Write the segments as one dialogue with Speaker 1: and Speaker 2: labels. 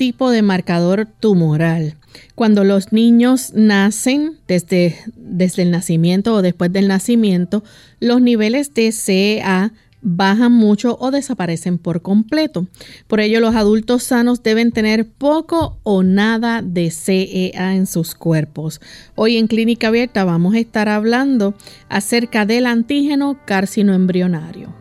Speaker 1: Tipo de marcador tumoral. Cuando los niños nacen desde, desde el nacimiento o después del nacimiento, los niveles de CEA bajan mucho o desaparecen por completo. Por ello, los adultos sanos deben tener poco o nada de CEA en sus cuerpos. Hoy en Clínica Abierta vamos a estar hablando acerca del antígeno carcinoembrionario.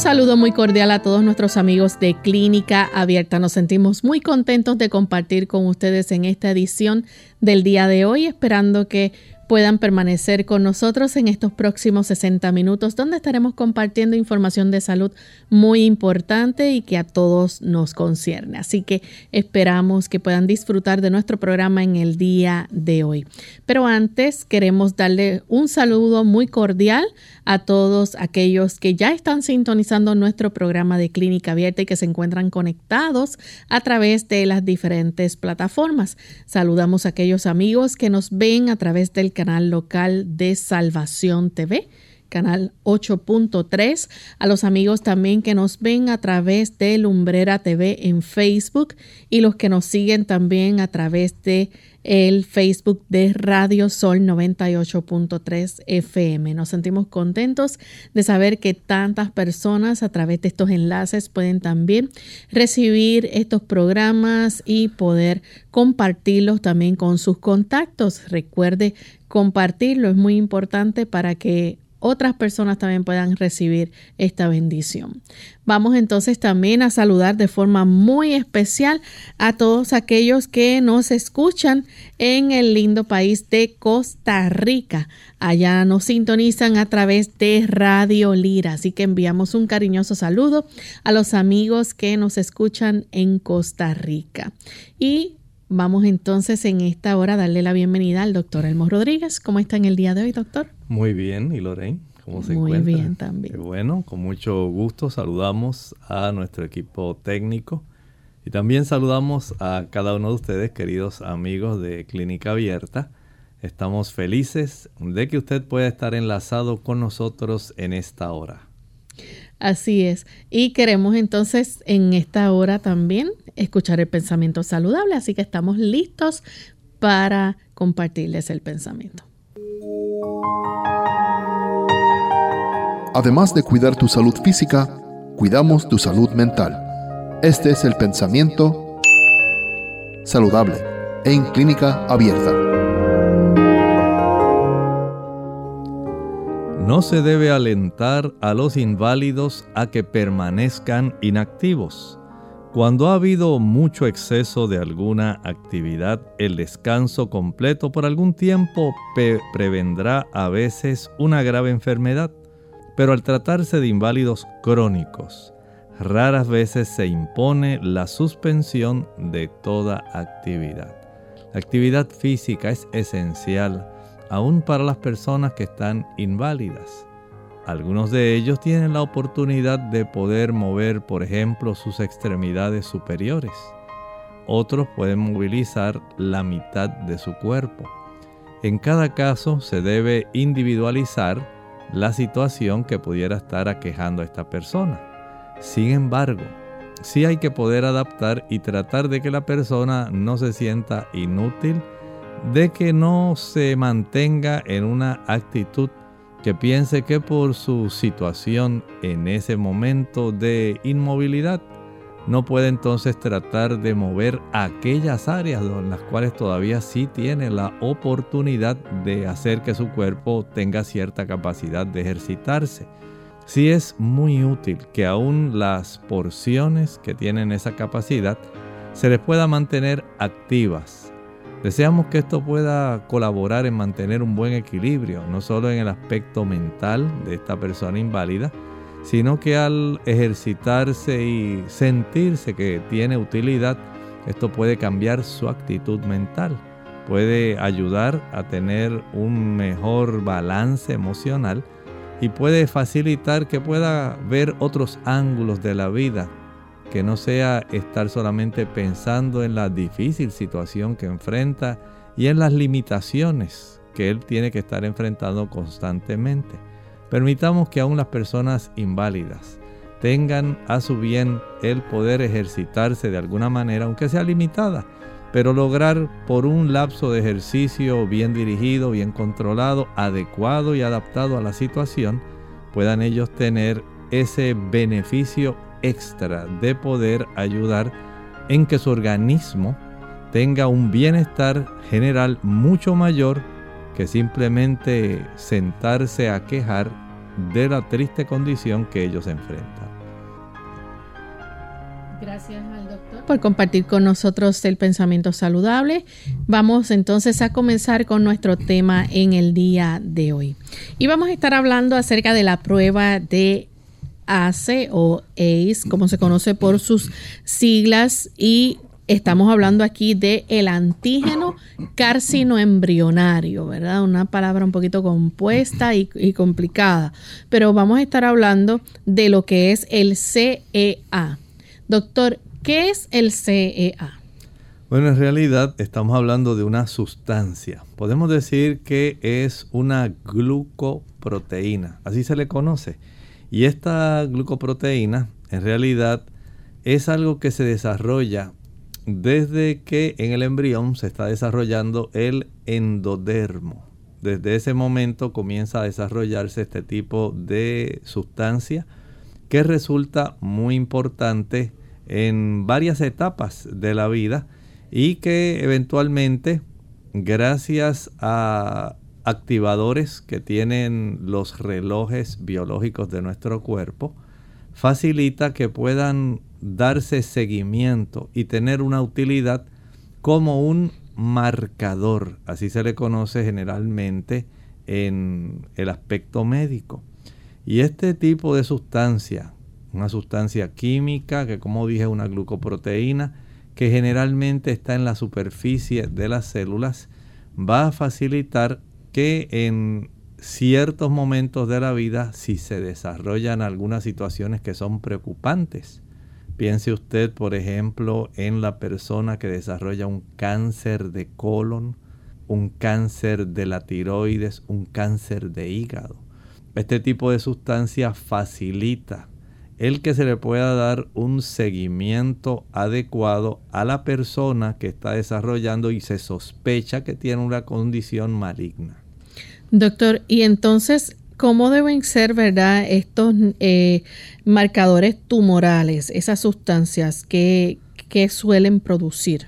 Speaker 1: Saludo muy cordial a todos nuestros amigos de Clínica Abierta. Nos sentimos muy contentos de compartir con ustedes en esta edición del día de hoy, esperando que puedan permanecer con nosotros en estos próximos 60 minutos, donde estaremos compartiendo información de salud muy importante y que a todos nos concierne. Así que esperamos que puedan disfrutar de nuestro programa en el día de hoy. Pero antes queremos darle un saludo muy cordial a todos aquellos que ya están sintonizando nuestro programa de Clínica Abierta y que se encuentran conectados a través de las diferentes plataformas. Saludamos a aquellos amigos que nos ven a través del canal local de Salvación TV canal 8.3, a los amigos también que nos ven a través de Lumbrera TV en Facebook y los que nos siguen también a través de el Facebook de Radio Sol 98.3 FM. Nos sentimos contentos de saber que tantas personas a través de estos enlaces pueden también recibir estos programas y poder compartirlos también con sus contactos. Recuerde compartirlo, es muy importante para que otras personas también puedan recibir esta bendición. Vamos entonces también a saludar de forma muy especial a todos aquellos que nos escuchan en el lindo país de Costa Rica. Allá nos sintonizan a través de Radio Lira, así que enviamos un cariñoso saludo a los amigos que nos escuchan en Costa Rica. Y Vamos entonces en esta hora a darle la bienvenida al doctor Elmo Rodríguez. ¿Cómo está en el día de hoy, doctor?
Speaker 2: Muy bien, ¿y Lorraine? ¿Cómo se
Speaker 1: Muy bien también.
Speaker 2: bueno, con mucho gusto saludamos a nuestro equipo técnico y también saludamos a cada uno de ustedes, queridos amigos de Clínica Abierta. Estamos felices de que usted pueda estar enlazado con nosotros en esta hora.
Speaker 1: Así es. Y queremos entonces en esta hora también escuchar el pensamiento saludable, así que estamos listos para compartirles el pensamiento.
Speaker 3: Además de cuidar tu salud física, cuidamos tu salud mental. Este es el pensamiento saludable en clínica abierta.
Speaker 2: No se debe alentar a los inválidos a que permanezcan inactivos. Cuando ha habido mucho exceso de alguna actividad, el descanso completo por algún tiempo prevendrá a veces una grave enfermedad. Pero al tratarse de inválidos crónicos, raras veces se impone la suspensión de toda actividad. La actividad física es esencial aún para las personas que están inválidas. Algunos de ellos tienen la oportunidad de poder mover, por ejemplo, sus extremidades superiores. Otros pueden movilizar la mitad de su cuerpo. En cada caso se debe individualizar la situación que pudiera estar aquejando a esta persona. Sin embargo, sí hay que poder adaptar y tratar de que la persona no se sienta inútil, de que no se mantenga en una actitud que piense que por su situación en ese momento de inmovilidad no puede entonces tratar de mover aquellas áreas en las cuales todavía sí tiene la oportunidad de hacer que su cuerpo tenga cierta capacidad de ejercitarse. Sí es muy útil que aún las porciones que tienen esa capacidad se les pueda mantener activas Deseamos que esto pueda colaborar en mantener un buen equilibrio, no solo en el aspecto mental de esta persona inválida, sino que al ejercitarse y sentirse que tiene utilidad, esto puede cambiar su actitud mental, puede ayudar a tener un mejor balance emocional y puede facilitar que pueda ver otros ángulos de la vida, que no sea estar solamente pensando en la difícil situación que enfrenta y en las limitaciones que él tiene que estar enfrentando constantemente. Permitamos que aún las personas inválidas tengan a su bien el poder ejercitarse de alguna manera, aunque sea limitada, pero lograr por un lapso de ejercicio bien dirigido, bien controlado, adecuado y adaptado a la situación, puedan ellos tener ese beneficio extra de poder ayudar en que su organismo tenga un bienestar general mucho mayor que simplemente sentarse a quejar de la triste condición que ellos enfrentan.
Speaker 1: Gracias al doctor por compartir con nosotros el pensamiento saludable. Vamos entonces a comenzar con nuestro tema en el día de hoy. Y vamos a estar hablando acerca de la prueba de ACE o ACE, como se conoce por sus siglas, y Estamos hablando aquí de el antígeno carcinoembrionario, ¿verdad? Una palabra un poquito compuesta y, y, complicada, pero vamos a estar hablando de lo que es el CEA. Doctor, ¿qué es el CEA?
Speaker 2: Bueno, en realidad estamos hablando de una sustancia. Podemos decir que es una glucoproteína, así se le conoce. Y esta glucoproteína en realidad es algo que se desarrolla desde que en el embrión se está desarrollando el endodermo. Desde ese momento comienza a desarrollarse este tipo de sustancia que resulta muy importante en varias etapas de la vida y que eventualmente gracias a activadores que tienen los relojes biológicos de nuestro cuerpo facilita que puedan darse seguimiento y tener una utilidad como un marcador, así se le conoce generalmente en el aspecto médico. Y este tipo de sustancia, una sustancia química que como dije es una glucoproteína, que generalmente está en la superficie de las células, va a facilitar que en ciertos momentos de la vida, si se desarrollan algunas situaciones que son preocupantes, Piense usted, por ejemplo, en la persona que desarrolla un cáncer de colon, un cáncer de la tiroides, un cáncer de hígado. Este tipo de sustancia facilita el que se le pueda dar un seguimiento adecuado a la persona que está desarrollando y se sospecha que tiene una condición maligna.
Speaker 1: Doctor, y entonces ¿Cómo deben ser, verdad, estos eh, marcadores tumorales, esas sustancias que, que suelen producir?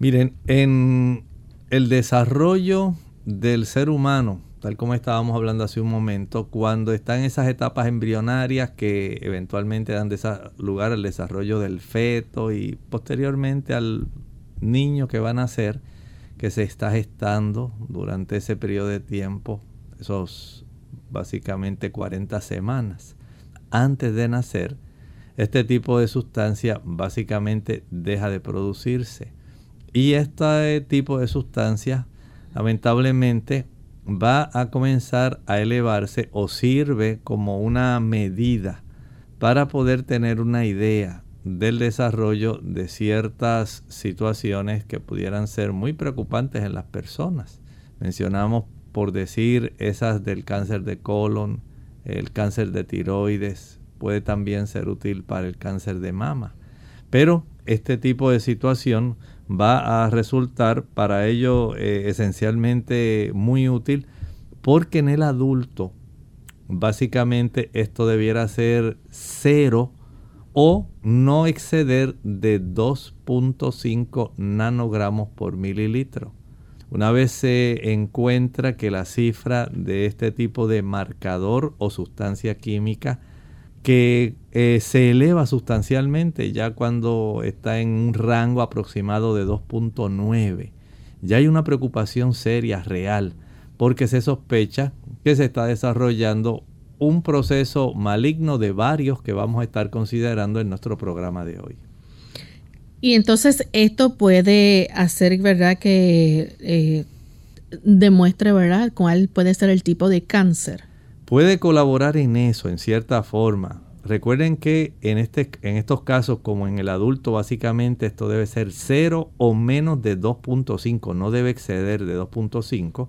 Speaker 2: Miren, en el desarrollo del ser humano, tal como estábamos hablando hace un momento, cuando están esas etapas embrionarias que eventualmente dan lugar al desarrollo del feto y posteriormente al niño que va a nacer, que se está gestando durante ese periodo de tiempo, esos básicamente 40 semanas antes de nacer, este tipo de sustancia básicamente deja de producirse. Y este tipo de sustancia lamentablemente va a comenzar a elevarse o sirve como una medida para poder tener una idea del desarrollo de ciertas situaciones que pudieran ser muy preocupantes en las personas. Mencionamos por decir esas del cáncer de colon, el cáncer de tiroides, puede también ser útil para el cáncer de mama. Pero este tipo de situación va a resultar para ello eh, esencialmente muy útil porque en el adulto básicamente esto debiera ser cero o no exceder de 2.5 nanogramos por mililitro. Una vez se encuentra que la cifra de este tipo de marcador o sustancia química que eh, se eleva sustancialmente ya cuando está en un rango aproximado de 2.9 ya hay una preocupación seria, real, porque se sospecha que se está desarrollando un proceso maligno de varios que vamos a estar considerando en nuestro programa de hoy.
Speaker 1: Y entonces esto puede hacer, ¿verdad?, que eh, demuestre, ¿verdad?, cuál puede ser el tipo de cáncer.
Speaker 2: Puede colaborar en eso, en cierta forma. Recuerden que en, este, en estos casos, como en el adulto, básicamente esto debe ser 0 o menos de 2.5, no debe exceder de 2.5.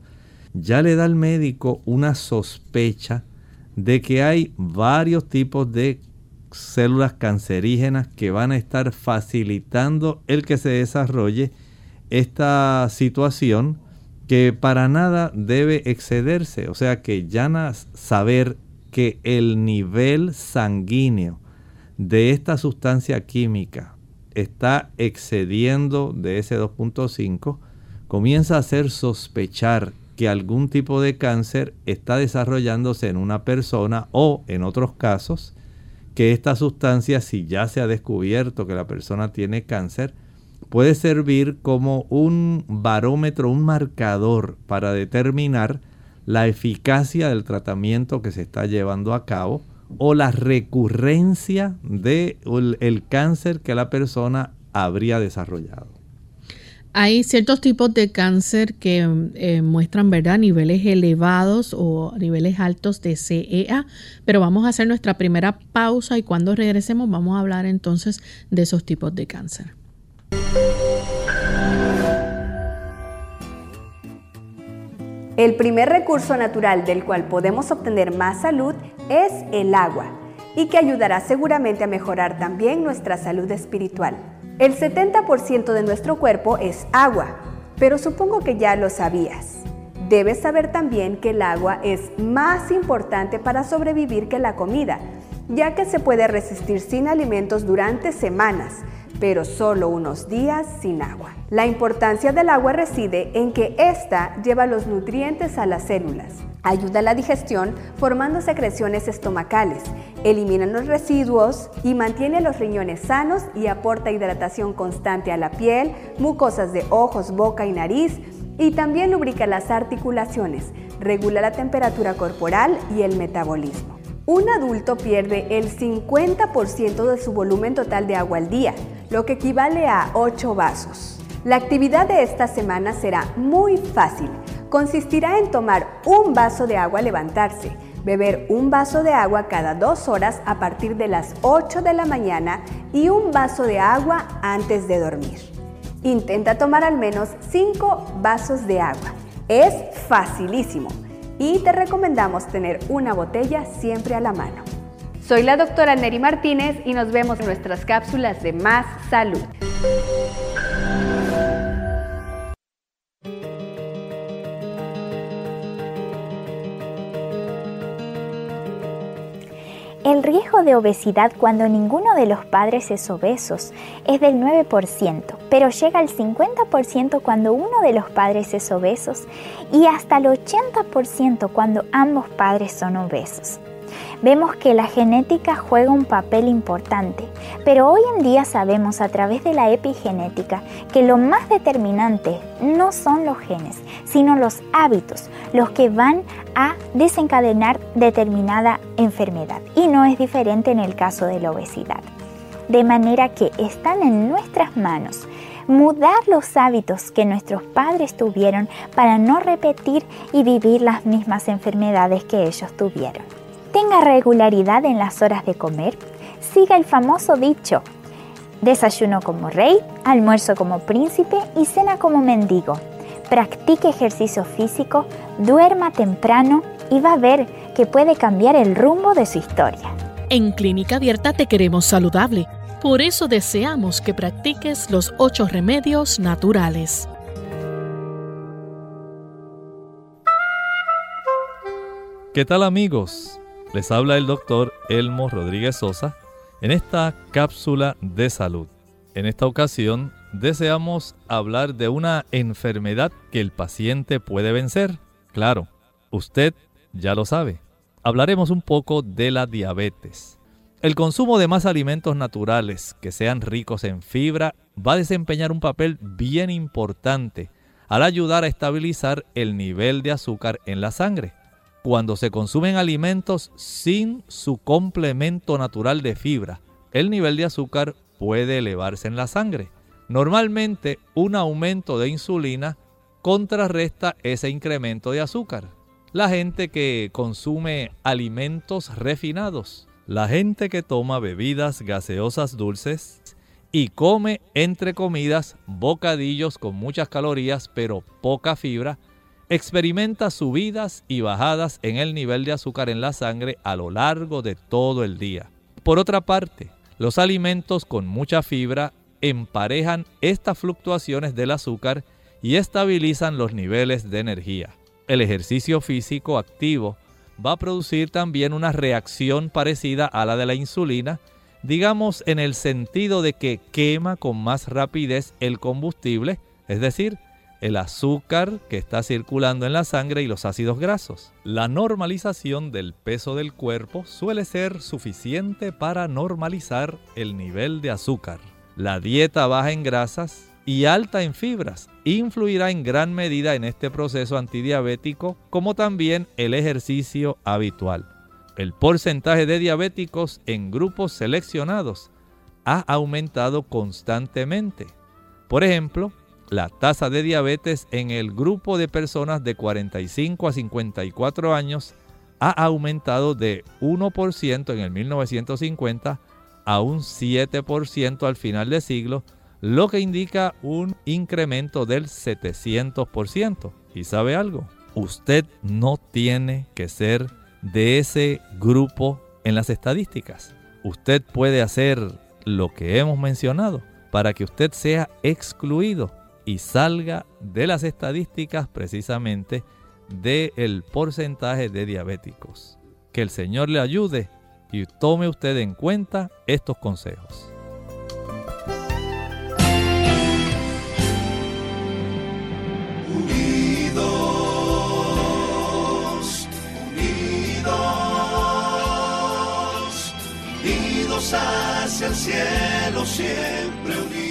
Speaker 2: Ya le da al médico una sospecha de que hay varios tipos de células cancerígenas que van a estar facilitando el que se desarrolle esta situación que para nada debe excederse. O sea que ya saber que el nivel sanguíneo de esta sustancia química está excediendo de ese 2.5, comienza a hacer sospechar que algún tipo de cáncer está desarrollándose en una persona o en otros casos que esta sustancia, si ya se ha descubierto que la persona tiene cáncer, puede servir como un barómetro, un marcador para determinar la eficacia del tratamiento que se está llevando a cabo o la recurrencia del el cáncer que la persona habría desarrollado.
Speaker 1: Hay ciertos tipos de cáncer que eh, muestran ¿verdad? niveles elevados o niveles altos de CEA, pero vamos a hacer nuestra primera pausa y cuando regresemos vamos a hablar entonces de esos tipos de cáncer.
Speaker 4: El primer recurso natural del cual podemos obtener más salud es el agua y que ayudará seguramente a mejorar también nuestra salud espiritual. El 70% de nuestro cuerpo es agua, pero supongo que ya lo sabías. Debes saber también que el agua es más importante para sobrevivir que la comida, ya que se puede resistir sin alimentos durante semanas, pero solo unos días sin agua. La importancia del agua reside en que ésta lleva los nutrientes a las células. Ayuda a la digestión formando secreciones estomacales, elimina los residuos y mantiene los riñones sanos y aporta hidratación constante a la piel, mucosas de ojos, boca y nariz y también lubrica las articulaciones, regula la temperatura corporal y el metabolismo. Un adulto pierde el 50% de su volumen total de agua al día, lo que equivale a 8 vasos. La actividad de esta semana será muy fácil consistirá en tomar un vaso de agua al levantarse, beber un vaso de agua cada dos horas a partir de las 8 de la mañana y un vaso de agua antes de dormir. Intenta tomar al menos 5 vasos de agua. Es facilísimo y te recomendamos tener una botella siempre a la mano. Soy la doctora Neri Martínez y nos vemos en nuestras cápsulas de Más Salud.
Speaker 5: El riesgo de obesidad cuando ninguno de los padres es obesos es del 9%, pero llega al 50% cuando uno de los padres es obesos y hasta el 80% cuando ambos padres son obesos vemos que la genética juega un papel importante, pero hoy en día sabemos a través de la epigenética que lo más determinante no son los genes, sino los hábitos, los que van a desencadenar determinada enfermedad. Y no es diferente en el caso de la obesidad. De manera que están en nuestras manos mudar los hábitos que nuestros padres tuvieron para no repetir y vivir las mismas enfermedades que ellos tuvieron tenga regularidad en las horas de comer, siga el famoso dicho, desayuno como rey, almuerzo como príncipe y cena como mendigo. Practique ejercicio físico, duerma temprano y va a ver que puede cambiar el rumbo de su historia.
Speaker 1: En Clínica Abierta te queremos saludable. Por eso deseamos que practiques los ocho remedios naturales.
Speaker 2: ¿Qué tal amigos? Les habla el doctor Elmo Rodríguez Sosa en esta cápsula de salud. En esta ocasión deseamos hablar de una enfermedad que el paciente puede vencer. Claro, usted ya lo sabe. Hablaremos un poco de la diabetes. El consumo de más alimentos naturales que sean ricos en fibra va a desempeñar un papel bien importante al ayudar a estabilizar el nivel de azúcar en la sangre. Cuando se consumen alimentos sin su complemento natural de fibra, el nivel de azúcar puede elevarse en la sangre. Normalmente un aumento de insulina contrarresta ese incremento de azúcar. La gente que consume alimentos refinados, la gente que toma bebidas gaseosas dulces y come entre comidas bocadillos con muchas calorías pero poca fibra, experimenta subidas y bajadas en el nivel de azúcar en la sangre a lo largo de todo el día. Por otra parte, los alimentos con mucha fibra emparejan estas fluctuaciones del azúcar y estabilizan los niveles de energía. El ejercicio físico activo va a producir también una reacción parecida a la de la insulina, digamos en el sentido de que quema con más rapidez el combustible, es decir, el azúcar que está circulando en la sangre y los ácidos grasos. La normalización del peso del cuerpo suele ser suficiente para normalizar el nivel de azúcar. La dieta baja en grasas y alta en fibras influirá en gran medida en este proceso antidiabético como también el ejercicio habitual. El porcentaje de diabéticos en grupos seleccionados ha aumentado constantemente. Por ejemplo, la tasa de diabetes en el grupo de personas de 45 a 54 años ha aumentado de 1% en el 1950 a un 7% al final del siglo, lo que indica un incremento del 700%. ¿Y sabe algo? Usted no tiene que ser de ese grupo en las estadísticas. Usted puede hacer lo que hemos mencionado para que usted sea excluido y salga de las estadísticas precisamente del porcentaje de diabéticos. Que el Señor le ayude y tome usted en cuenta estos consejos.
Speaker 6: Unidos, unidos, unidos hacia el cielo, siempre unidos.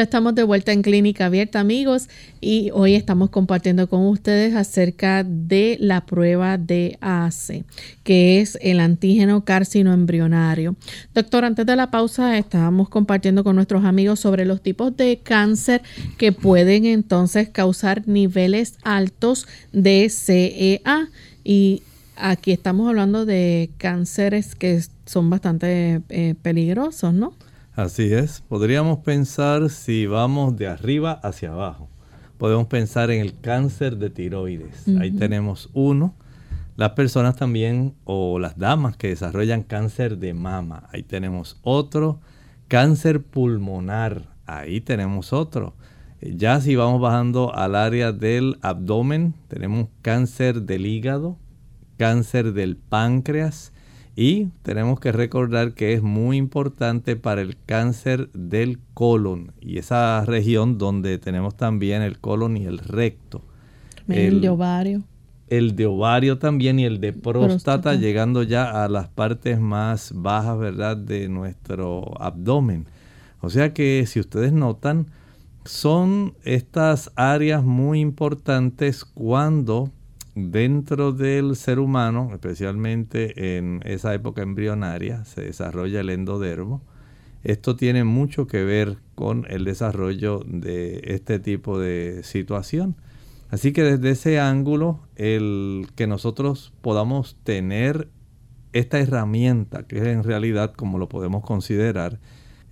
Speaker 1: Ya estamos de vuelta en Clínica Abierta, amigos, y hoy estamos compartiendo con ustedes acerca de la prueba de ACE, que es el antígeno carcinoembrionario. Doctor, antes de la pausa estábamos compartiendo con nuestros amigos sobre los tipos de cáncer que pueden entonces causar niveles altos de CEA y aquí estamos hablando de cánceres que son bastante eh, peligrosos, ¿no?
Speaker 2: Así es, podríamos pensar si vamos de arriba hacia abajo. Podemos pensar en el cáncer de tiroides. Ahí tenemos uno. Las personas también o las damas que desarrollan cáncer de mama. Ahí tenemos otro. Cáncer pulmonar. Ahí tenemos otro. Ya si vamos bajando al área del abdomen, tenemos cáncer del hígado, cáncer del páncreas, y tenemos que recordar que es muy importante para el cáncer del colon y esa región donde tenemos también el colon y el recto.
Speaker 1: El, de ovario.
Speaker 2: El de ovario también y el de próstata, llegando ya a las partes más bajas, ¿verdad?, de nuestro abdomen. O sea que si ustedes notan, son estas áreas muy importantes cuando dentro del ser humano, especialmente en esa época embrionaria, se desarrolla el endodermo. Esto tiene mucho que ver con el desarrollo de este tipo de situación. Así que desde ese ángulo, el que nosotros podamos tener esta herramienta, que es en realidad como lo podemos considerar,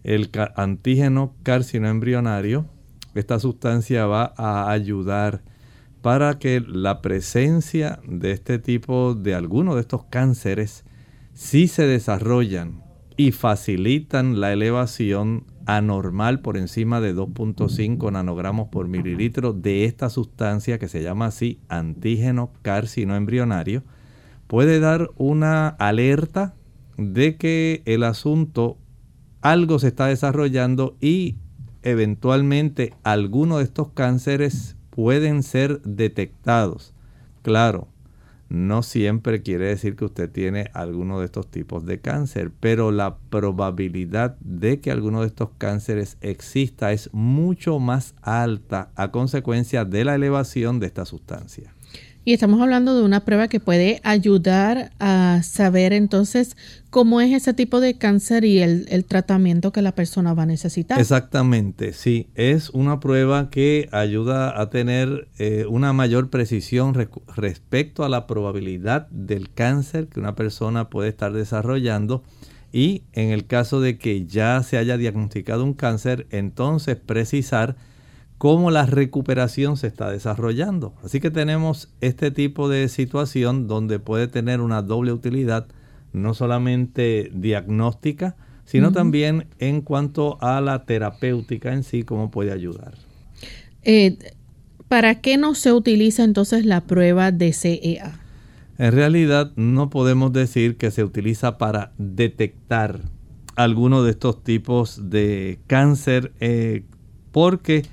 Speaker 2: el antígeno carcinoembrionario, esta sustancia va a ayudar para que la presencia de este tipo de algunos de estos cánceres sí se desarrollan y facilitan la elevación anormal por encima de 2.5 nanogramos por mililitro de esta sustancia que se llama así antígeno carcino embrionario, puede dar una alerta de que el asunto algo se está desarrollando y eventualmente algunos de estos cánceres pueden ser detectados. Claro, no siempre quiere decir que usted tiene alguno de estos tipos de cáncer, pero la probabilidad de que alguno de estos cánceres exista es mucho más alta a consecuencia de la elevación de esta sustancia.
Speaker 1: Y estamos hablando de una prueba que puede ayudar a saber entonces cómo es ese tipo de cáncer y el, tratamiento que la persona va a necesitar.
Speaker 2: Exactamente, sí. Es una prueba que ayuda a tener eh, una mayor precisión respecto a la probabilidad del cáncer que una persona puede estar desarrollando. Y en el caso de que ya se haya diagnosticado un cáncer, entonces precisar cómo la recuperación se está desarrollando. Así que tenemos este tipo de situación donde puede tener una doble utilidad, no solamente diagnóstica, sino también en cuanto a la terapéutica en sí, cómo puede ayudar.
Speaker 1: Eh, ¿Para qué no se utiliza entonces la prueba de CEA?
Speaker 2: En realidad no podemos decir que se utiliza para detectar alguno de estos tipos de cáncer eh, porque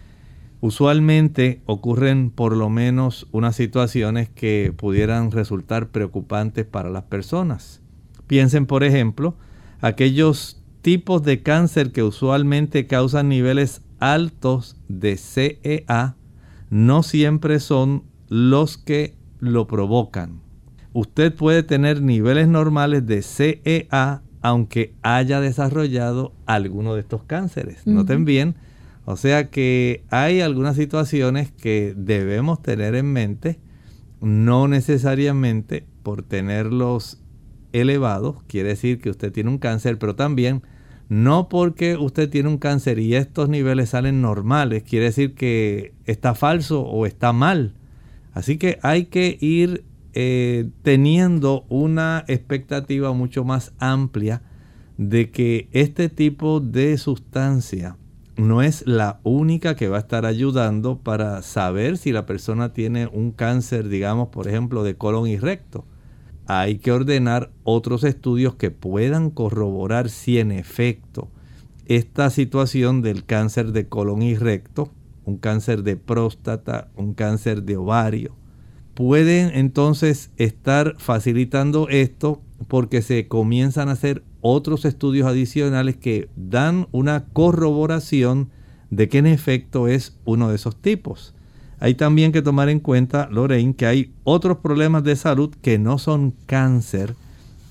Speaker 2: Usualmente ocurren por lo menos unas situaciones que pudieran resultar preocupantes para las personas. Piensen, por ejemplo, aquellos tipos de cáncer que usualmente causan niveles altos de CEA, no siempre son los que lo provocan. Usted puede tener niveles normales de CEA aunque haya desarrollado alguno de estos cánceres. Noten bien o sea que hay algunas situaciones que debemos tener en mente, no necesariamente por tenerlos elevados, quiere decir que usted tiene un cáncer, pero también no porque usted tiene un cáncer y estos niveles salen normales, quiere decir que está falso o está mal. Así que hay que ir eh, teniendo una expectativa mucho más amplia de que este tipo de sustancia no es la única que va a estar ayudando para saber si la persona tiene un cáncer, digamos, por ejemplo, de colon y recto. Hay que ordenar otros estudios que puedan corroborar si en efecto esta situación del cáncer de colon y recto, un cáncer de próstata, un cáncer de ovario, pueden entonces estar facilitando esto porque se comienzan a hacer otros estudios adicionales que dan una corroboración de que en efecto es uno de esos tipos. Hay también que tomar en cuenta, Lorraine, que hay otros problemas de salud que no son cáncer,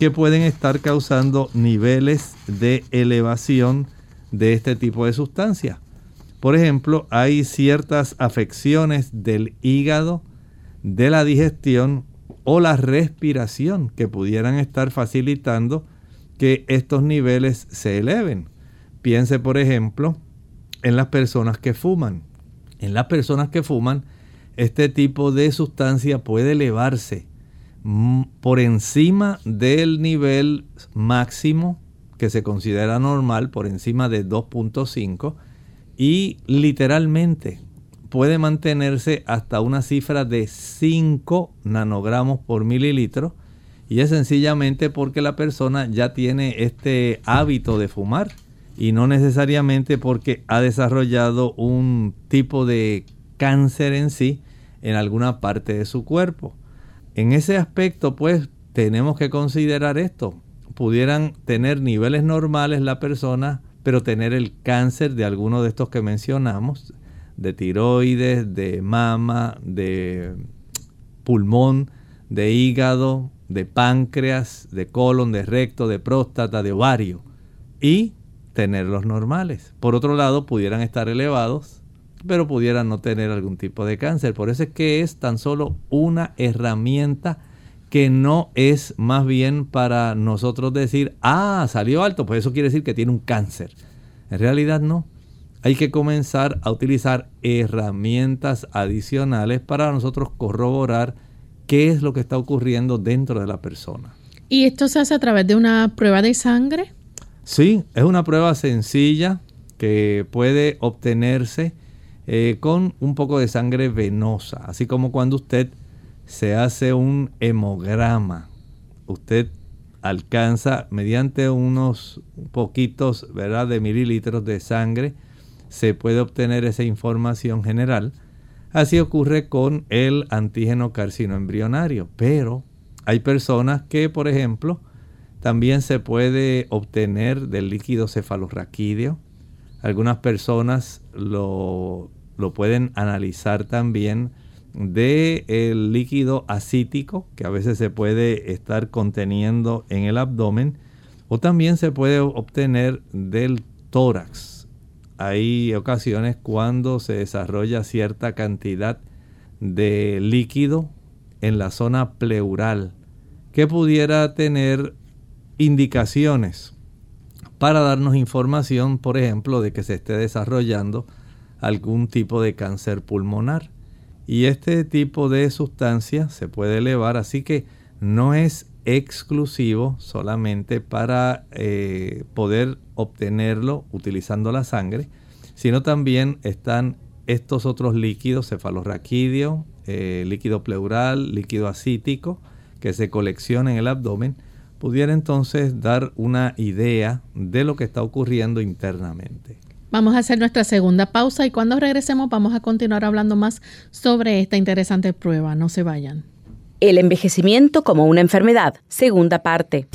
Speaker 2: que pueden estar causando niveles de elevación de este tipo de sustancia. Por ejemplo, hay ciertas afecciones del hígado, de la digestión o la respiración que pudieran estar facilitando que estos niveles se eleven. Piense, por ejemplo, en las personas que fuman. En las personas que fuman, este tipo de sustancia puede elevarse por encima del nivel máximo que se considera normal, por encima de 2.5, y literalmente puede mantenerse hasta una cifra de 5 nanogramos por mililitro y es sencillamente porque la persona ya tiene este hábito de fumar y no necesariamente porque ha desarrollado un tipo de cáncer en sí en alguna parte de su cuerpo. En ese aspecto pues tenemos que considerar esto. Pudieran tener niveles normales la persona, pero tener el cáncer de alguno de estos que mencionamos, de tiroides, de mama, de pulmón, de hígado, de páncreas, de colon, de recto, de próstata, de ovario y tenerlos normales. Por otro lado, pudieran estar elevados, pero pudieran no tener algún tipo de cáncer. Por eso es que es tan solo una herramienta que no es más bien para nosotros decir, ah, salió alto, pues eso quiere decir que tiene un cáncer. En realidad no. hay que comenzar a utilizar herramientas adicionales para nosotros corroborar qué es lo que está ocurriendo dentro de la persona.
Speaker 1: ¿Y esto se hace a través de una prueba de sangre?
Speaker 2: Sí, es una prueba sencilla que puede obtenerse eh, con un poco de sangre venosa, así como cuando usted se hace un hemograma. Usted alcanza mediante unos poquitos ¿verdad? de mililitros de sangre, se puede obtener esa información general. Así ocurre con el antígeno carcinoembrionario, pero hay personas que, por ejemplo, también se puede obtener del líquido cefalorraquídeo. Algunas personas lo, lo pueden analizar también del líquido acítico que a veces se puede estar conteniendo en el abdomen o también se puede obtener del tórax. Hay ocasiones cuando se desarrolla cierta cantidad de líquido en la zona pleural que pudiera tener indicaciones para darnos información, por ejemplo, de que se esté desarrollando algún tipo de cáncer pulmonar. Y este tipo de sustancia se puede elevar, así que no es exclusivo solamente para eh, poder obtenerlo utilizando la sangre, sino también están estos otros líquidos, cefalorraquídeo, eh, líquido pleural, líquido acítico, que se colecciona en el abdomen, pudiera entonces dar una idea de lo que está ocurriendo internamente.
Speaker 1: Vamos a hacer nuestra segunda pausa y cuando regresemos vamos a continuar hablando más sobre esta interesante prueba. No se vayan.
Speaker 7: El envejecimiento como una enfermedad, segunda parte.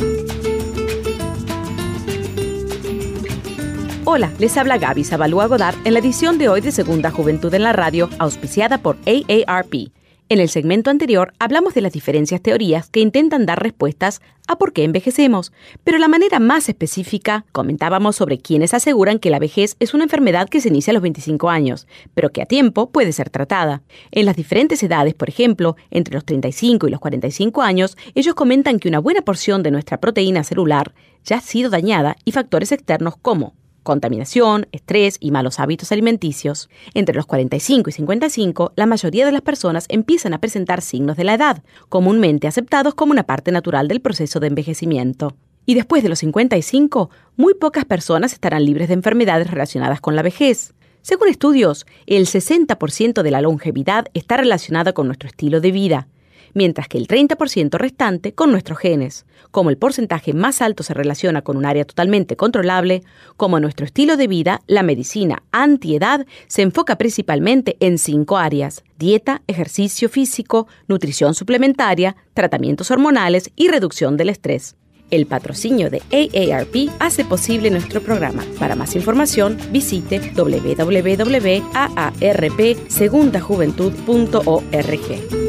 Speaker 7: Hola, les habla Gaby Zabalúa Godard en la edición de hoy de Segunda Juventud en la Radio, auspiciada por AARP. En el segmento anterior hablamos de las diferentes teorías que intentan dar respuestas a por qué envejecemos, pero la manera más específica comentábamos sobre quienes aseguran que la vejez es una enfermedad que se inicia a los 25 años, pero que a tiempo puede ser tratada. En las diferentes edades, por ejemplo, entre los 35 y los 45 años, ellos comentan que una buena porción de nuestra proteína celular ya ha sido dañada y factores externos como contaminación, estrés y malos hábitos alimenticios. Entre los 45 y 55, la mayoría de las personas empiezan a presentar signos de la edad, comúnmente aceptados como una parte natural del proceso de envejecimiento. Y después de los 55, muy pocas personas estarán libres de enfermedades relacionadas con la vejez. Según estudios, el 60% de la longevidad está relacionada con nuestro estilo de vida mientras que el 30% restante con nuestros genes. Como el porcentaje más alto se relaciona con un área totalmente controlable, como nuestro estilo de vida, la medicina antiedad se enfoca principalmente en cinco áreas: dieta, ejercicio físico, nutrición suplementaria, tratamientos hormonales y reducción del estrés. El patrocinio de AARP hace posible nuestro programa. Para más información, visite www.aarpsegundajuventud.org.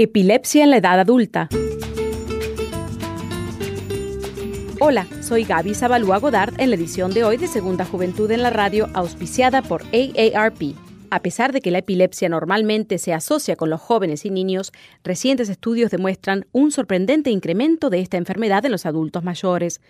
Speaker 7: Epilepsia en la edad adulta. Hola, soy Gaby Zabalúa Godard en la edición de hoy de Segunda Juventud en la Radio, auspiciada por AARP. A pesar de que la epilepsia normalmente se asocia con los jóvenes y niños, recientes estudios demuestran un sorprendente incremento de esta enfermedad en los adultos mayores.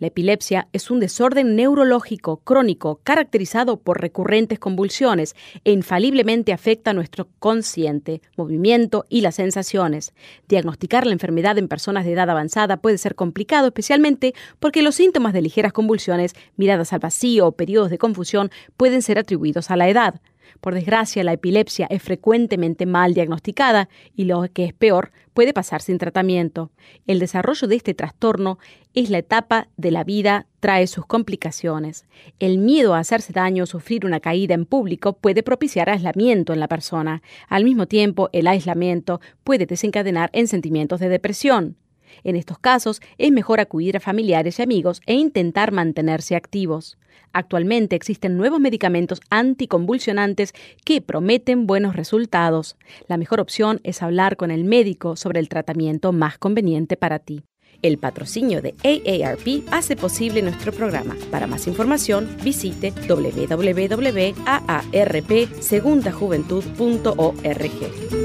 Speaker 7: La epilepsia es un desorden neurológico crónico caracterizado por recurrentes convulsiones e infaliblemente afecta a nuestro consciente, movimiento y las sensaciones. Diagnosticar la enfermedad en personas de edad avanzada puede ser complicado, especialmente porque los síntomas de ligeras convulsiones, miradas al vacío o periodos de confusión pueden ser atribuidos a la edad. Por desgracia, la epilepsia es frecuentemente mal diagnosticada y lo que es peor, puede pasar sin tratamiento. El desarrollo de este trastorno es la etapa de la vida, trae sus complicaciones. El miedo a hacerse daño o sufrir una caída en público puede propiciar aislamiento en la persona. Al mismo tiempo, el aislamiento puede desencadenar en sentimientos de depresión. En estos casos es mejor acudir a familiares y amigos e intentar mantenerse activos. Actualmente existen nuevos medicamentos anticonvulsionantes que prometen buenos resultados. La mejor opción es hablar con el médico sobre el tratamiento más conveniente para ti. El patrocinio de AARP hace posible nuestro programa. Para más información, visite www.aarpsegundajuventud.org.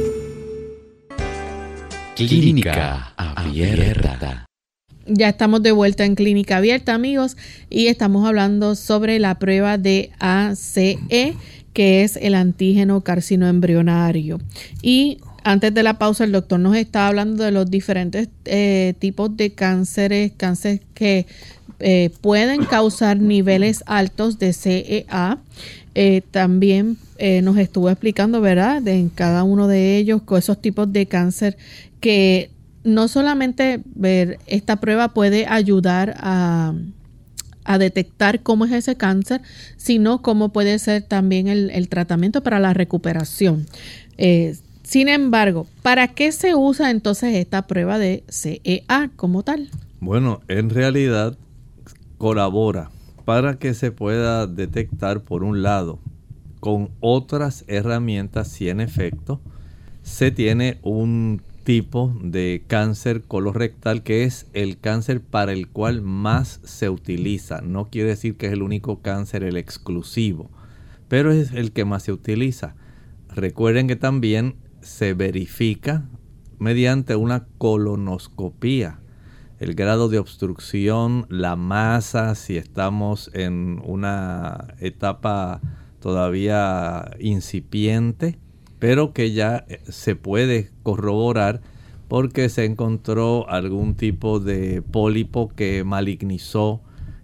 Speaker 8: Clínica Abierta.
Speaker 1: Ya estamos de vuelta en Clínica Abierta, amigos, y estamos hablando sobre la prueba de ACE, que es el antígeno carcinoembrionario. Y antes de la pausa, el doctor nos está hablando de los diferentes eh, tipos de cánceres, cánceres que eh, pueden causar niveles altos de CEA. Eh, también nos estuvo explicando, ¿verdad?, de en cada uno de ellos, con esos tipos de cáncer que no solamente ver esta prueba puede ayudar a, detectar cómo es ese cáncer, sino cómo puede ser también el, tratamiento para la recuperación. Eh, sin embargo, ¿para qué se usa entonces esta prueba de CEA como tal?
Speaker 2: Bueno, en realidad colabora para que se pueda detectar por un lado con otras herramientas si en efecto se tiene un tipo de cáncer colorectal que es el cáncer para el cual más se utiliza. No quiere decir que es el único cáncer, el exclusivo, pero es el que más se utiliza. Recuerden que también se verifica mediante una colonoscopía el grado de obstrucción, la masa, si estamos en una etapa todavía incipiente pero que ya eh, se puede corroborar porque se encontró algún tipo de pólipo que malignizó,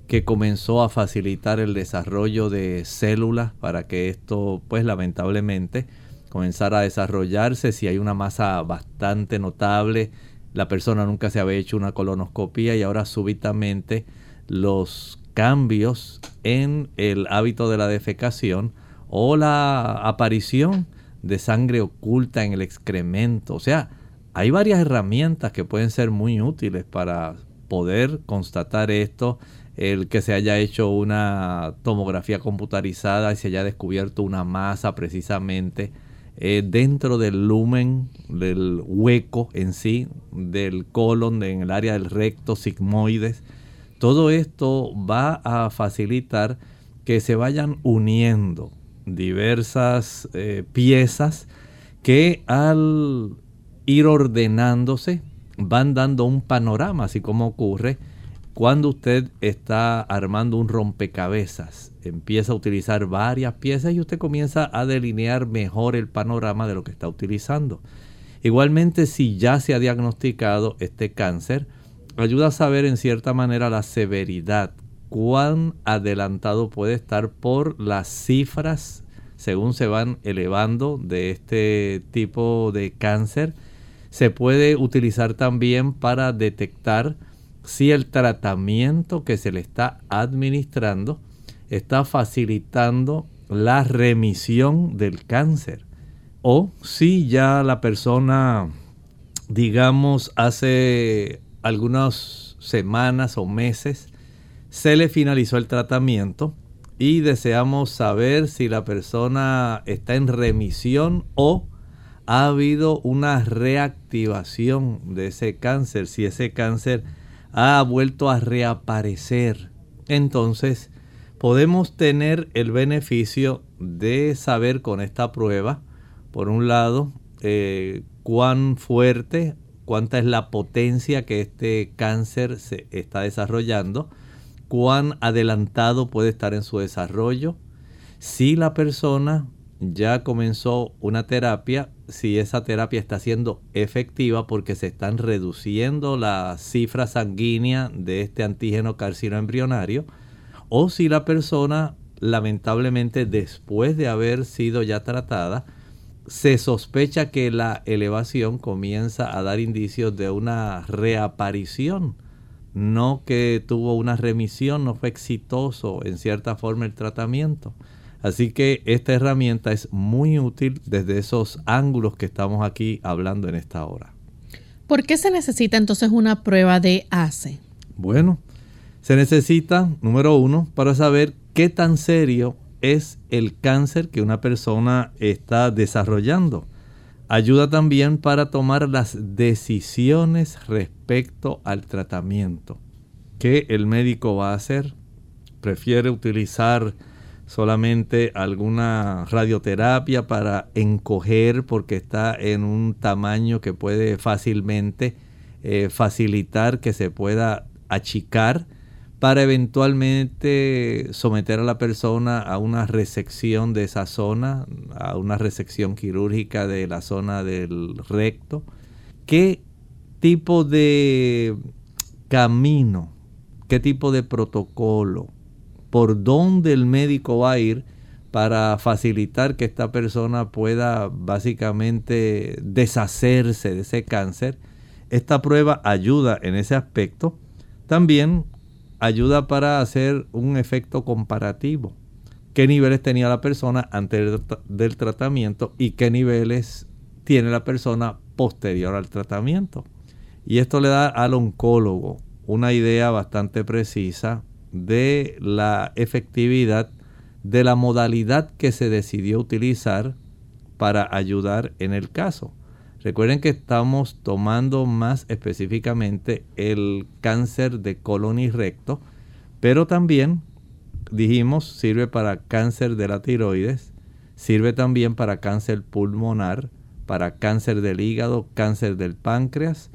Speaker 2: que comenzó a facilitar el desarrollo de células para que esto, pues lamentablemente, comenzara a desarrollarse. Si hay una masa bastante notable, la persona nunca se había hecho una colonoscopia y ahora súbitamente los cambios en el hábito de la defecación o la aparición de sangre oculta en el excremento. O sea, hay varias herramientas que pueden ser muy útiles para poder constatar esto, el que se haya hecho una tomografía computarizada y se haya descubierto una masa precisamente eh, dentro del lumen, del hueco en sí, del colon, en el área del recto, sigmoides. Todo esto va a facilitar que se vayan uniendo diversas eh, piezas que al ir ordenándose van dando un panorama, así como ocurre cuando usted está armando un rompecabezas. Empieza a utilizar varias piezas y usted comienza a delinear mejor el panorama de lo que está utilizando. Igualmente, si ya se ha diagnosticado este cáncer, ayuda a saber en cierta manera la severidad cuán adelantado puede estar por las cifras según se van elevando de este tipo de cáncer. Se puede utilizar también para detectar si el tratamiento que se le está administrando está facilitando la remisión del cáncer o si ya la persona digamos hace algunas semanas o meses se le finalizó el tratamiento y deseamos saber si la persona está en remisión o ha habido una reactivación de ese cáncer, si ese cáncer ha vuelto a reaparecer. Entonces, podemos tener el beneficio de saber con esta prueba, por un lado, eh, cuán fuerte, cuánta es la potencia que este cáncer se está desarrollando, cuán adelantado puede estar en su desarrollo, si la persona ya comenzó una terapia, si esa terapia está siendo efectiva porque se están reduciendo la cifra sanguínea de este antígeno carcinoembrionario, o si la persona lamentablemente después de haber sido ya tratada, se sospecha que la elevación comienza a dar indicios de una reaparición no que tuvo una remisión, no fue exitoso en cierta forma el tratamiento. Así que esta herramienta es muy útil desde esos ángulos que estamos aquí hablando en esta hora.
Speaker 1: ¿Por qué se necesita entonces una prueba de ACE?
Speaker 2: Bueno, se necesita, número uno, para saber qué tan serio es el cáncer que una persona está desarrollando. Ayuda también para tomar las decisiones respecto al tratamiento. ¿Qué el médico va a hacer? ¿Prefiere utilizar solamente alguna radioterapia para encoger porque está en un tamaño que puede fácilmente eh, facilitar que se pueda achicar para eventualmente someter a la persona a una resección de esa zona, a una resección quirúrgica de la zona del recto. ¿Qué tipo de camino, qué tipo de protocolo, por dónde el médico va a ir para facilitar que esta persona pueda básicamente deshacerse de ese cáncer? Esta prueba ayuda en ese aspecto. También ayuda para hacer un efecto comparativo. ¿Qué niveles tenía la persona antes del tratamiento y qué niveles tiene la persona posterior al tratamiento? Y esto le da al oncólogo una idea bastante precisa de la efectividad de la modalidad que se decidió utilizar para ayudar en el caso. Recuerden que estamos tomando más específicamente el cáncer de colon y recto, pero también dijimos sirve para cáncer de la tiroides, sirve también para cáncer pulmonar, para cáncer del hígado, cáncer del páncreas,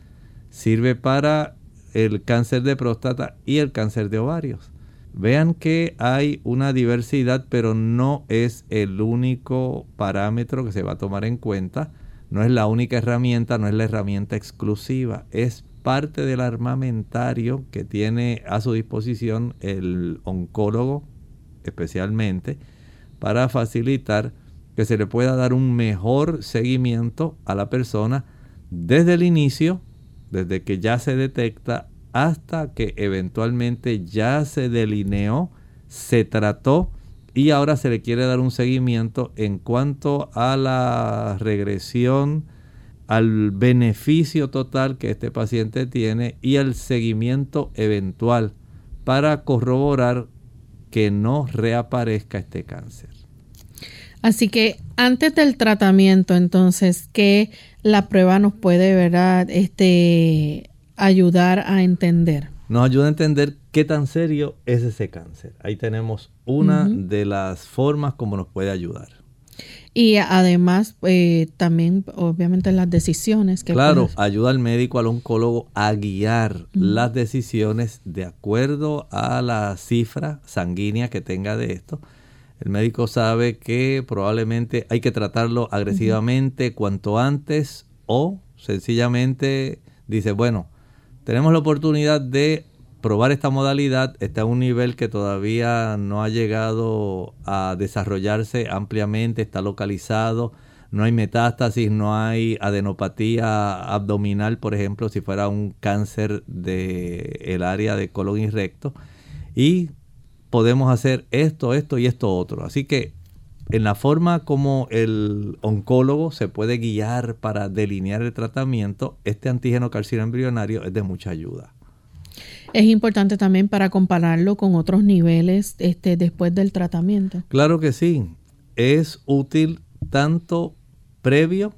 Speaker 2: sirve para el cáncer de próstata y el cáncer de ovarios. Vean que hay una diversidad, pero no es el único parámetro que se va a tomar en cuenta no es la única herramienta, no es la herramienta exclusiva, es parte del armamentario que tiene a su disposición el oncólogo especialmente para facilitar que se le pueda dar un mejor seguimiento a la persona desde el inicio, desde que ya se detecta hasta que eventualmente ya se delineó, se trató y ahora se le quiere dar un seguimiento en cuanto a la regresión, al beneficio total que este paciente tiene y al seguimiento eventual para corroborar que no reaparezca este cáncer.
Speaker 1: Así que antes del tratamiento, entonces, ¿qué la prueba nos puede, verdad, este, ayudar a entender?
Speaker 2: Nos ayuda a entender qué tan serio es ese cáncer. Ahí tenemos una de las formas como nos puede ayudar.
Speaker 1: Y además, eh, también, obviamente, las decisiones que.
Speaker 2: Claro, ayuda al médico, al oncólogo a guiar las decisiones de acuerdo a la cifra sanguínea que tenga de esto. El médico sabe que probablemente hay que tratarlo agresivamente cuanto antes o sencillamente dice, bueno, tenemos la oportunidad de probar esta modalidad está a un nivel que todavía no ha llegado a desarrollarse ampliamente, está localizado, no hay metástasis, no hay adenopatía abdominal, por ejemplo, si fuera un cáncer del el área de colon y recto. Y podemos hacer esto, esto y esto otro. Así que en la forma como el oncólogo se puede guiar para delinear el tratamiento, este antígeno carcino embrionario es de mucha ayuda.
Speaker 1: Es importante también para compararlo con otros niveles este, después del tratamiento.
Speaker 2: Claro que sí. Es útil tanto previo,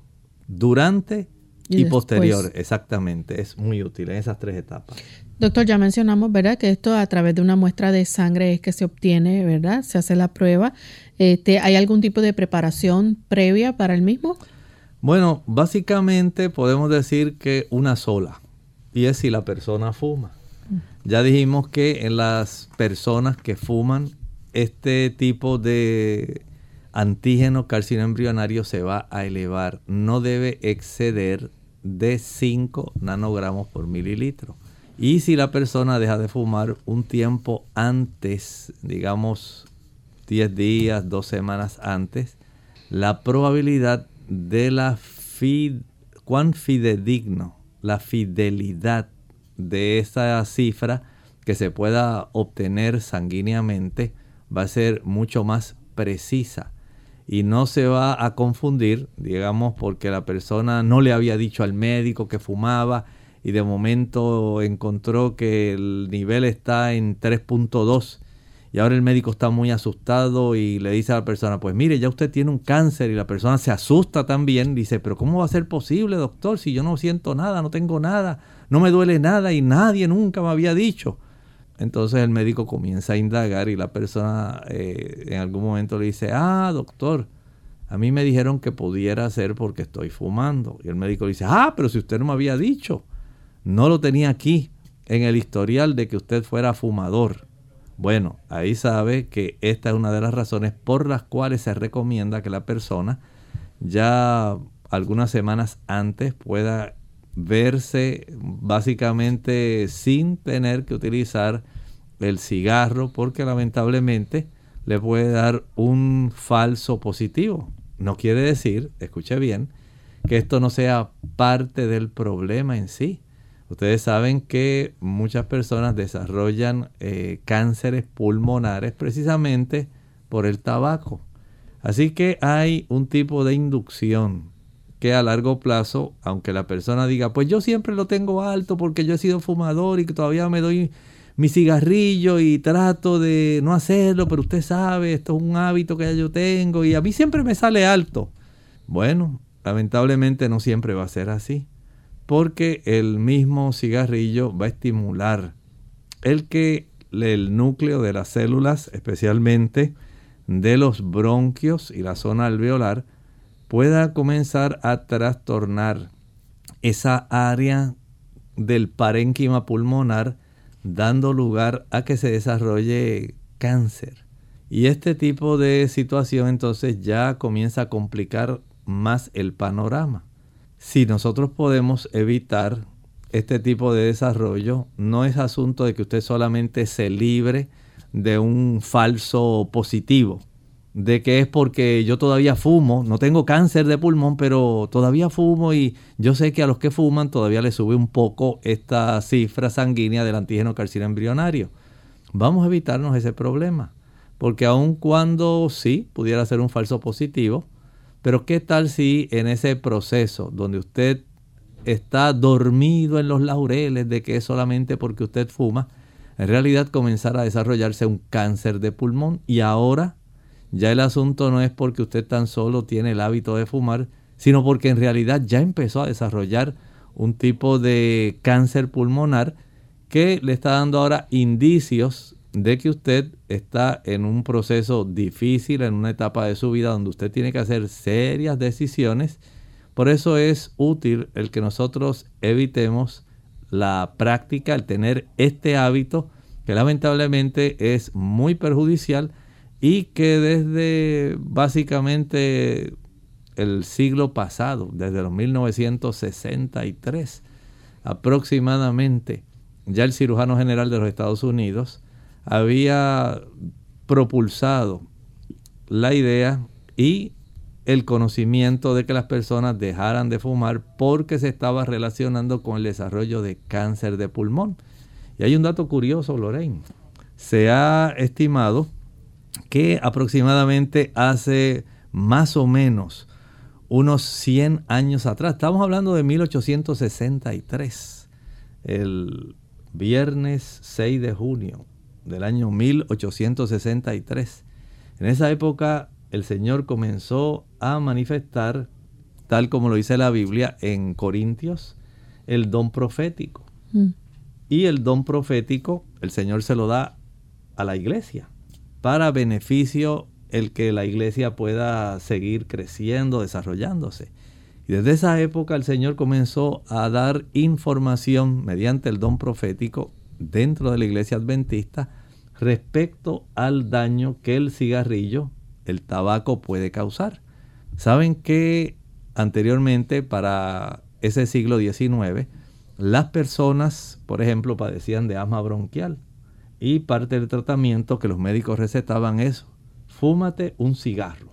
Speaker 2: durante y, posterior. Exactamente. Es muy útil en esas tres etapas.
Speaker 1: Doctor, ya mencionamos, ¿verdad? Que esto a través de una muestra de sangre es que se obtiene, ¿verdad? Se hace la prueba. Este, ¿Hay algún tipo de preparación previa para el mismo?
Speaker 2: Bueno, básicamente podemos decir que una sola. Y es si la persona fuma. Ya dijimos que en las personas que fuman, este tipo de antígeno carcino embrionario se va a elevar. No debe exceder de 5 nanogramos por mililitro. Y si la persona deja de fumar un tiempo antes, digamos 10 días, 2 semanas antes, la probabilidad de la cuán fidedigno, la fidelidad de esa cifra que se pueda obtener sanguíneamente va a ser mucho más precisa. y no se va a confundir, digamos, porque la persona no le había dicho al médico que fumaba y de momento encontró que el nivel está en 3.2 y ahora el médico está muy asustado y le dice a la persona, pues mire, ya usted tiene un cáncer y la persona se asusta también, dice, pero ¿cómo va a ser posible, doctor, si yo no siento nada, no tengo nada, no me duele nada y nadie nunca me había dicho? Entonces el médico comienza a indagar y la persona eh, en algún momento le dice, ah, doctor, a mí me dijeron que pudiera ser porque estoy fumando. Y el médico le dice, ah, pero si usted no me había dicho, no lo tenía aquí en el historial de que usted fuera fumador. Bueno, ahí sabe que esta es una de las razones por las cuales se recomienda que la persona ya algunas semanas antes pueda verse básicamente sin tener que utilizar el cigarro porque lamentablemente le puede dar un falso positivo. No quiere decir, escuche bien, que esto no sea parte del problema en sí. Ustedes saben que muchas personas desarrollan eh, cánceres pulmonares precisamente por el tabaco. Así que hay un tipo de inducción que a largo plazo, aunque la persona diga, pues yo siempre lo tengo alto porque yo he sido fumador y que todavía me doy mi cigarrillo y trato de no hacerlo, pero usted sabe, esto es un hábito que ya yo tengo y a mí siempre me sale alto. Bueno, lamentablemente no siempre va a ser así porque el mismo cigarrillo va a estimular el que el núcleo de las células, especialmente de los bronquios y la zona alveolar, pueda comenzar a trastornar esa área del parénquima pulmonar, dando lugar a que se desarrolle cáncer. Y este tipo de situación entonces ya comienza a complicar más el panorama si nosotros podemos evitar este tipo de desarrollo, no es asunto de que usted solamente se libre de un falso positivo, de que es porque yo todavía fumo, no tengo cáncer de pulmón, pero todavía fumo y yo sé que a los que fuman todavía les sube un poco esta cifra sanguínea del antígeno carcino embrionario. Vamos a evitarnos ese problema, porque aun cuando sí pudiera ser un falso positivo, pero ¿qué tal si en ese proceso donde usted está dormido en los laureles de que es solamente porque usted fuma, en realidad comenzara a desarrollarse un cáncer de pulmón y ahora ya el asunto no es porque usted tan solo tiene el hábito de fumar, sino porque en realidad ya empezó a desarrollar un tipo de cáncer pulmonar que le está dando ahora indicios de que usted está en un proceso difícil, en una etapa de su vida donde usted tiene que hacer serias decisiones. Por eso es útil el que nosotros evitemos la práctica, el tener este hábito que lamentablemente es muy perjudicial y que desde básicamente el siglo pasado, desde los 1963 aproximadamente, ya el cirujano general de los Estados Unidos había propulsado la idea y el conocimiento de que las personas dejaran de fumar porque se estaba relacionando con el desarrollo de cáncer de pulmón. Y hay un dato curioso, Lorraine. Se ha estimado que aproximadamente hace más o menos unos 100 años atrás, estamos hablando de 1863, el viernes 6 de junio del año 1863. En esa época el Señor comenzó a manifestar, tal como lo dice la Biblia en Corintios, el don profético. Mm. Y el don profético el Señor se lo da a la iglesia para beneficio el que la iglesia pueda seguir creciendo, desarrollándose. Y desde esa época el Señor comenzó a dar información mediante el don profético dentro de la iglesia adventista respecto al daño que el cigarrillo, el tabaco puede causar. Saben que anteriormente, para ese siglo XIX, las personas, por ejemplo, padecían de asma bronquial y parte del tratamiento que los médicos recetaban es fúmate un cigarro.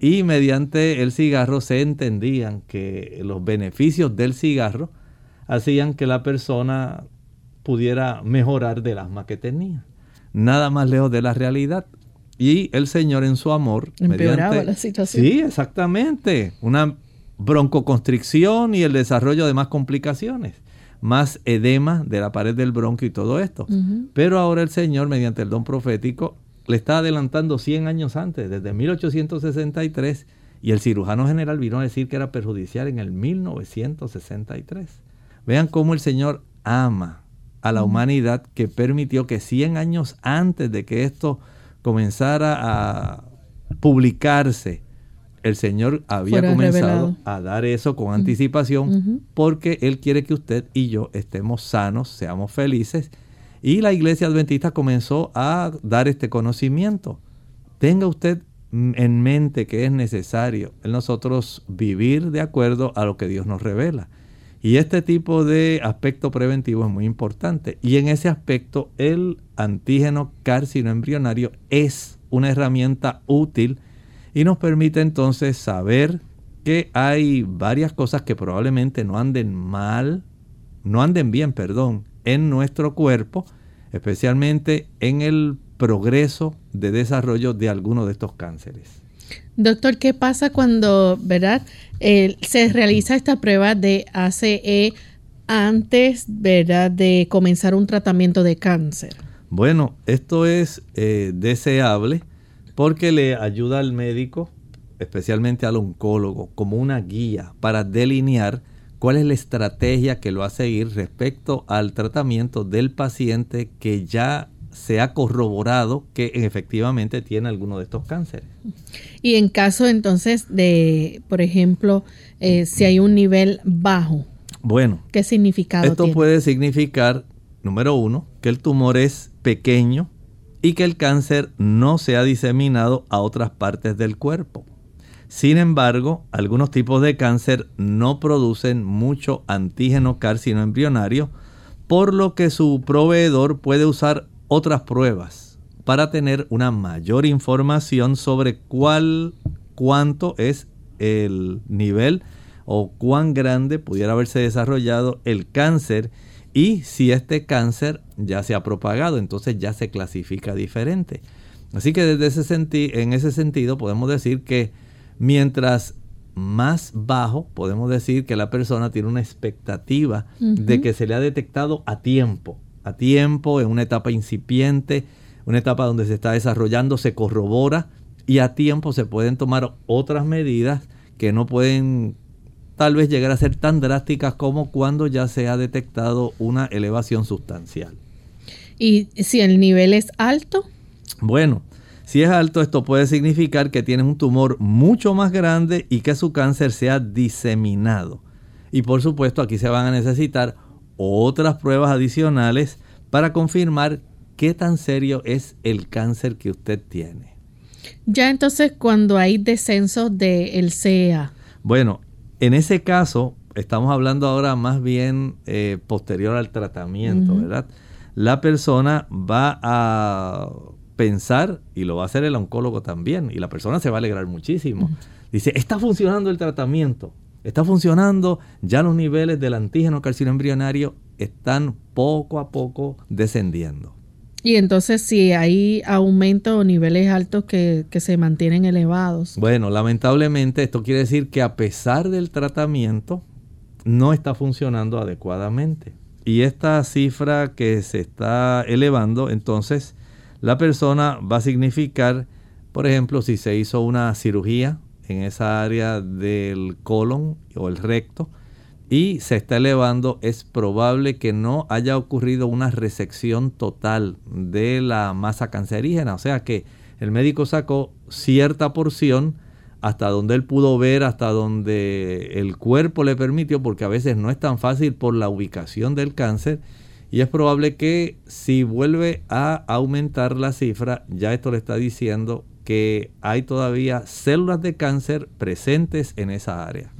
Speaker 2: y mediante el cigarro se entendían que los beneficios del cigarro hacían que la persona pudiera mejorar del asma que tenía. Nada más lejos de la realidad. y el Señor en su amor...
Speaker 1: Empeoraba la situación.
Speaker 2: Sí, exactamente. Una broncoconstricción y el desarrollo de más complicaciones, más edema de la pared del bronco y todo esto. Pero ahora el Señor, mediante el don profético, le está adelantando 100 años antes, desde 1863, y el cirujano general vino a decir que era perjudicial en el 1963. Vean cómo el Señor ama a la humanidad que permitió que 100 años antes de que esto comenzara a publicarse, el Señor había comenzado a dar eso con anticipación porque Él quiere que usted y yo estemos sanos, seamos felices. Y la iglesia adventista comenzó a dar este conocimiento. Tenga usted en mente que es necesario en nosotros vivir de acuerdo a lo que Dios nos revela. Y este tipo de aspecto preventivo es muy importante. Y en ese aspecto el antígeno carcinoembrionario es una herramienta útil y nos permite entonces saber que hay varias cosas que probablemente no anden mal, no anden bien, perdón, en nuestro cuerpo, especialmente en el progreso de desarrollo de alguno de estos cánceres.
Speaker 1: Doctor, ¿qué pasa cuando, verdad, se realiza esta prueba de ACE antes, verdad, de comenzar un tratamiento de cáncer?
Speaker 2: Bueno, esto es eh, deseable porque le ayuda al médico, especialmente al oncólogo, como una guía para delinear cuál es la estrategia que lo va a seguir respecto al tratamiento del paciente que ya se ha corroborado que efectivamente tiene alguno de estos cánceres.
Speaker 1: Y en caso entonces de, por ejemplo, eh, si hay un nivel bajo,
Speaker 2: bueno,
Speaker 1: ¿qué significado
Speaker 2: esto puede significar, número uno, que el tumor es pequeño y que el cáncer no se ha diseminado a otras partes del cuerpo. Sin embargo, algunos tipos de cáncer no producen mucho antígeno carcinoembrionario, por lo que su proveedor puede usar otras pruebas para tener una mayor información sobre cuál, cuánto es el nivel o cuán grande pudiera haberse desarrollado el cáncer y si este cáncer ya se ha propagado, entonces ya se clasifica diferente. Así que desde ese en ese sentido podemos decir que mientras más bajo, podemos decir que la persona tiene una expectativa de que se le ha detectado a tiempo a tiempo, en una etapa incipiente, una etapa donde se está desarrollando, se corrobora y a tiempo se pueden tomar otras medidas que no pueden tal vez llegar a ser tan drásticas como cuando ya se ha detectado una elevación sustancial.
Speaker 1: ¿Y si el nivel es alto?
Speaker 2: Bueno, si es alto esto puede significar que tienes un tumor mucho más grande y que su cáncer se ha diseminado. Y por supuesto aquí se van a necesitar otras pruebas adicionales para confirmar qué tan serio es el cáncer que usted tiene.
Speaker 1: Ya entonces cuando hay descenso del CEA.
Speaker 2: Bueno, en ese caso estamos hablando ahora más bien eh, posterior al tratamiento, ¿verdad? La persona va a pensar, y lo va a hacer el oncólogo también, y la persona se va a alegrar muchísimo. Dice, está funcionando el tratamiento está funcionando, ya los niveles del antígeno carcinoembrionario están poco a poco descendiendo.
Speaker 1: Y entonces si hay aumento o niveles altos que, que, se mantienen elevados.
Speaker 2: Bueno, lamentablemente esto quiere decir que a pesar del tratamiento no está funcionando adecuadamente. Y esta cifra que se está elevando, entonces la persona va a significar, por ejemplo, si se hizo una cirugía en esa área del colon o el recto y se está elevando, es probable que no haya ocurrido una resección total de la masa cancerígena. O sea que el médico sacó cierta porción hasta donde él pudo ver, hasta donde el cuerpo le permitió, porque a veces no es tan fácil por la ubicación del cáncer. Y es probable que si vuelve a aumentar la cifra, ya esto le está diciendo que hay todavía células de cáncer presentes en esa área.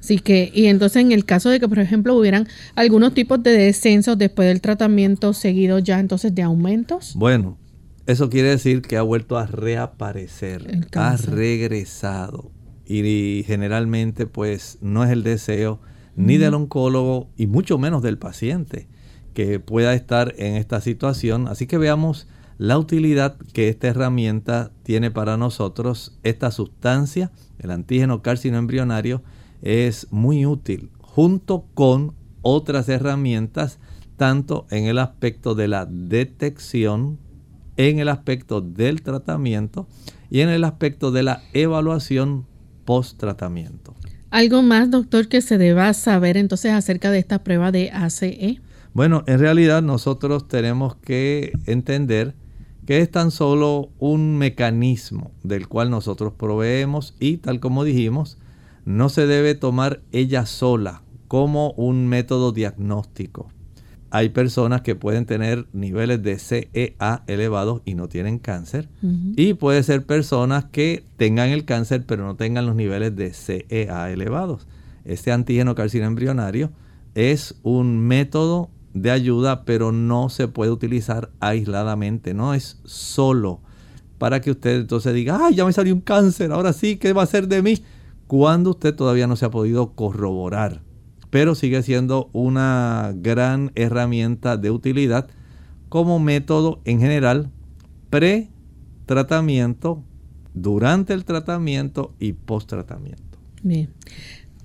Speaker 1: Así que, y entonces en el caso de que, por ejemplo, hubieran algunos tipos de descensos después del tratamiento seguido ya entonces de aumentos.
Speaker 2: Bueno, eso quiere decir que ha vuelto a reaparecer, ha regresado. Y, generalmente pues no es el deseo ni del oncólogo y mucho menos del paciente que pueda estar en esta situación. Así que veamos la utilidad que esta herramienta tiene para nosotros. Esta sustancia, el antígeno carcinoembrionario, es muy útil junto con otras herramientas, tanto en el aspecto de la detección, en el aspecto del tratamiento y en el aspecto de la evaluación post-tratamiento.
Speaker 1: ¿Algo más, doctor, que se deba saber entonces acerca de esta prueba de ACE?
Speaker 2: Bueno, en realidad nosotros tenemos que entender que es tan solo un mecanismo del cual nosotros proveemos y tal como dijimos, no se debe tomar ella sola como un método diagnóstico. Hay personas que pueden tener niveles de CEA elevados y no tienen cáncer. Y puede ser personas que tengan el cáncer pero no tengan los niveles de CEA elevados. Este antígeno carcino embrionario es un método de ayuda, pero no se puede utilizar aisladamente, no es solo para que usted entonces diga, ay, ya me salió un cáncer, ahora sí, ¿qué va a ser de mí? Cuando usted todavía no se ha podido corroborar, pero sigue siendo una gran herramienta de utilidad como método en general pre-tratamiento, durante el tratamiento y post-tratamiento.
Speaker 1: Bien.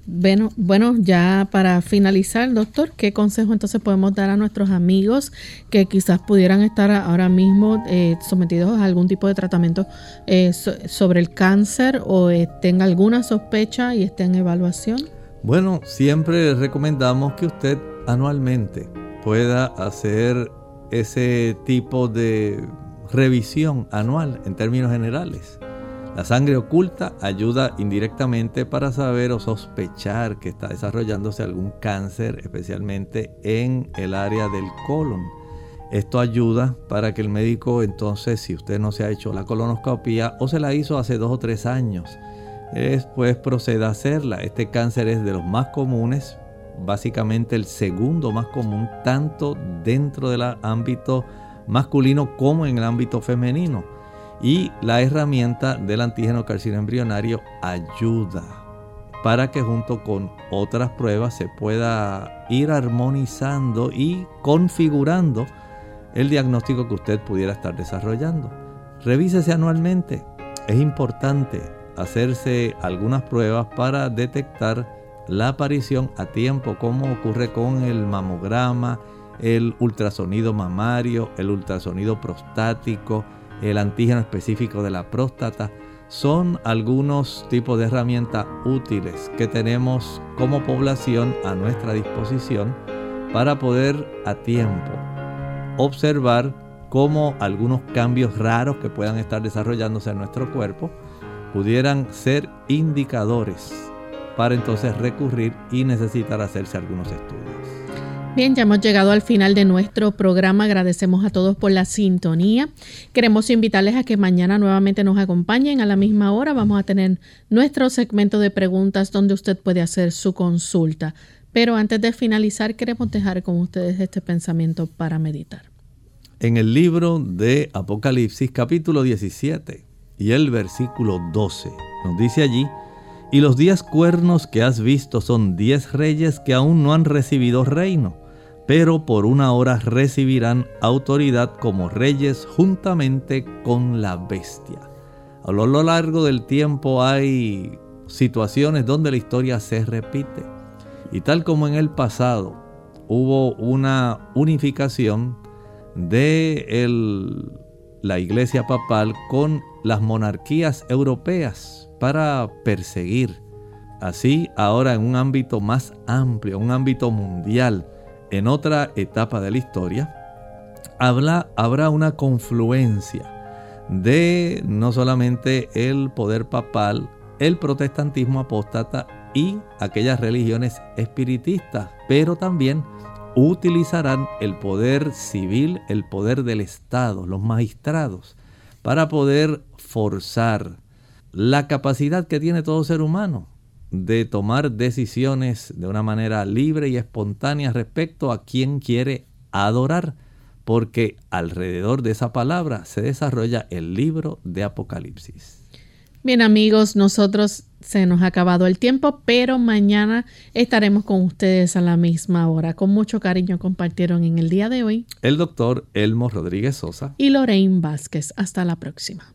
Speaker 1: Bueno, bueno, ya para finalizar, doctor, ¿qué consejo entonces podemos dar a nuestros amigos que quizás pudieran estar ahora mismo eh, sometidos a algún tipo de tratamiento eh, sobre el cáncer o eh, tenga alguna sospecha y esté en evaluación?
Speaker 2: Bueno, siempre recomendamos que usted anualmente pueda hacer ese tipo de revisión anual en términos generales la sangre oculta ayuda indirectamente para saber o sospechar que está desarrollándose algún cáncer, especialmente en el área del colon. Esto ayuda para que el médico entonces, si usted no se ha hecho la colonoscopia o se la hizo hace dos o tres años, después proceda a hacerla. Este cáncer es de los más comunes, básicamente el segundo más común, tanto dentro del ámbito masculino como en el ámbito femenino. Y la herramienta del antígeno carcino embrionario ayuda para que junto con otras pruebas se pueda ir armonizando y configurando el diagnóstico que usted pudiera estar desarrollando. Revísese anualmente. Es importante hacerse algunas pruebas para detectar la aparición a tiempo, como ocurre con el mamograma, el ultrasonido mamario, el ultrasonido prostático, el antígeno específico de la próstata, son algunos tipos de herramientas útiles que tenemos como población a nuestra disposición para poder a tiempo observar cómo algunos cambios raros que puedan estar desarrollándose en nuestro cuerpo pudieran ser indicadores para entonces recurrir y necesitar hacerse algunos estudios.
Speaker 1: Bien, ya hemos llegado al final de nuestro programa. Agradecemos a todos por la sintonía. Queremos invitarles a que mañana nuevamente nos acompañen a la misma hora. Vamos a tener nuestro segmento de preguntas donde usted puede hacer su consulta. Pero antes de finalizar, queremos dejar con ustedes este pensamiento para meditar.
Speaker 2: En el libro de Apocalipsis capítulo 17 y el versículo 12 nos dice allí, y los diez cuernos que has visto son diez reyes que aún no han recibido reino pero por una hora recibirán autoridad como reyes juntamente con la bestia. A lo largo del tiempo hay situaciones donde la historia se repite. Y tal como en el pasado hubo una unificación de la iglesia papal con las monarquías europeas para perseguir. Así ahora en un ámbito más amplio, un ámbito mundial, en otra etapa de la historia, habrá una confluencia de no solamente el poder papal, el protestantismo apóstata y aquellas religiones espiritistas, pero también utilizarán el poder civil, el poder del Estado, los magistrados, para poder forzar la capacidad que tiene todo ser humano de tomar decisiones de una manera libre y espontánea respecto a quien quiere adorar, porque alrededor de esa palabra se desarrolla el libro de Apocalipsis.
Speaker 1: Bien amigos, nosotros se nos ha acabado el tiempo, pero mañana estaremos con ustedes a la misma hora. Con mucho cariño compartieron en el día de hoy
Speaker 2: el doctor Elmo Rodríguez Sosa
Speaker 1: y Lorraine Vázquez. Hasta la próxima.